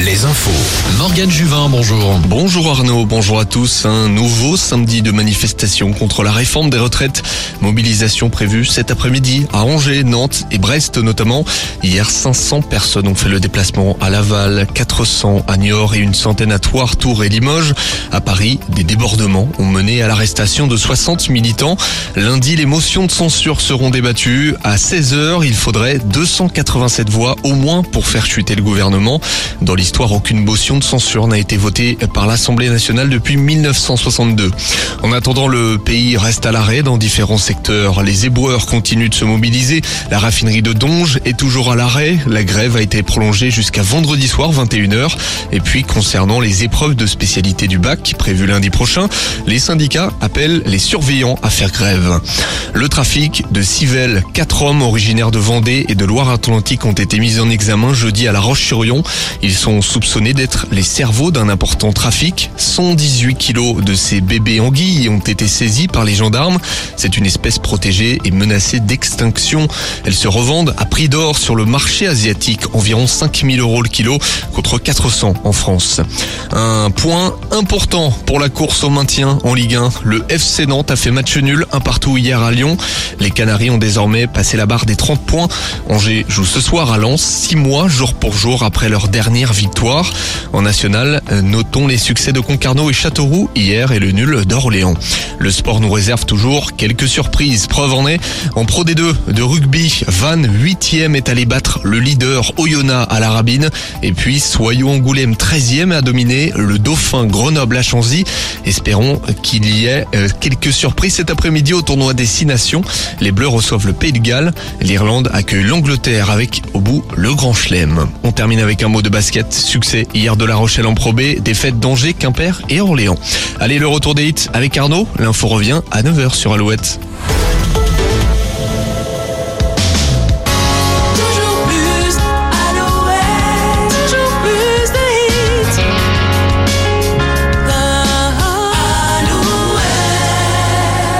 Les infos. Morgane Juvin, bonjour. Bonjour Arnaud, bonjour à tous. Un nouveau samedi de manifestation contre la réforme des retraites. Mobilisation prévue cet après-midi à Angers, Nantes et Brest notamment. Hier, 500 personnes ont fait le déplacement à Laval, 400 à Niort et une centaine à Tours et Limoges. À Paris, des débordements ont mené à l'arrestation de 60 militants. Lundi, les motions de censure seront débattues. À 16h, il faudrait 287 voix au moins pour faire chuter le gouvernement. Dans l'histoire, aucune motion de censure n'a été votée par l'Assemblée nationale depuis 1962. En attendant, le pays reste à l'arrêt dans différents secteurs. Les éboueurs continuent de se mobiliser. La raffinerie de Donge est toujours à l'arrêt. La grève a été prolongée jusqu'à vendredi soir 21h. Et puis, concernant les épreuves de spécialité du bac prévues lundi prochain, les syndicats appellent les surveillants à faire grève. Le trafic de Civelle, quatre hommes originaires de Vendée et de Loire-Atlantique ont été mis en examen jeudi à La Roche-sur-Yon. Ils sont soupçonnés d'être les cerveaux d'un important trafic. 118 kilos de ces bébés anguilles ont été saisis par les gendarmes. C'est une espèce protégée et menacée d'extinction. Elles se revendent à prix d'or sur le marché asiatique, environ 5000 euros le kilo contre 400 en France. Un point important pour la course au maintien en Ligue 1. Le FC Nantes a fait match nul un partout hier à Lyon. Les Canaries ont désormais passé la barre des 30 points. Angers joue ce soir à Lens, six mois jour pour jour après leur dernière victoire. En national, notons les succès de Concarneau et Châteauroux hier et le nul d'Orléans. Le sport nous réserve toujours quelques surprises. Preuve en est, en Pro D2 de rugby, Van 8e est allé battre le leader Oyonnax à la Rabine. Et puis Soyou Angoulême 13e a dominé le Dauphin Grenoble à Chanzy. Espérons qu'il y ait euh, quelques surprises cet après-midi au tournoi des Six Nations. Les Bleus reçoivent le Pays de Galles. L'Irlande accueille l'Angleterre avec au bout le Grand Chelem. On termine avec un mot de basket. Succès hier de La Rochelle en Pro B, défaite d'Angers, Quimper et Orléans. Allez, le retour des hits avec Arnaud. L'info revient à 9h sur Alouette.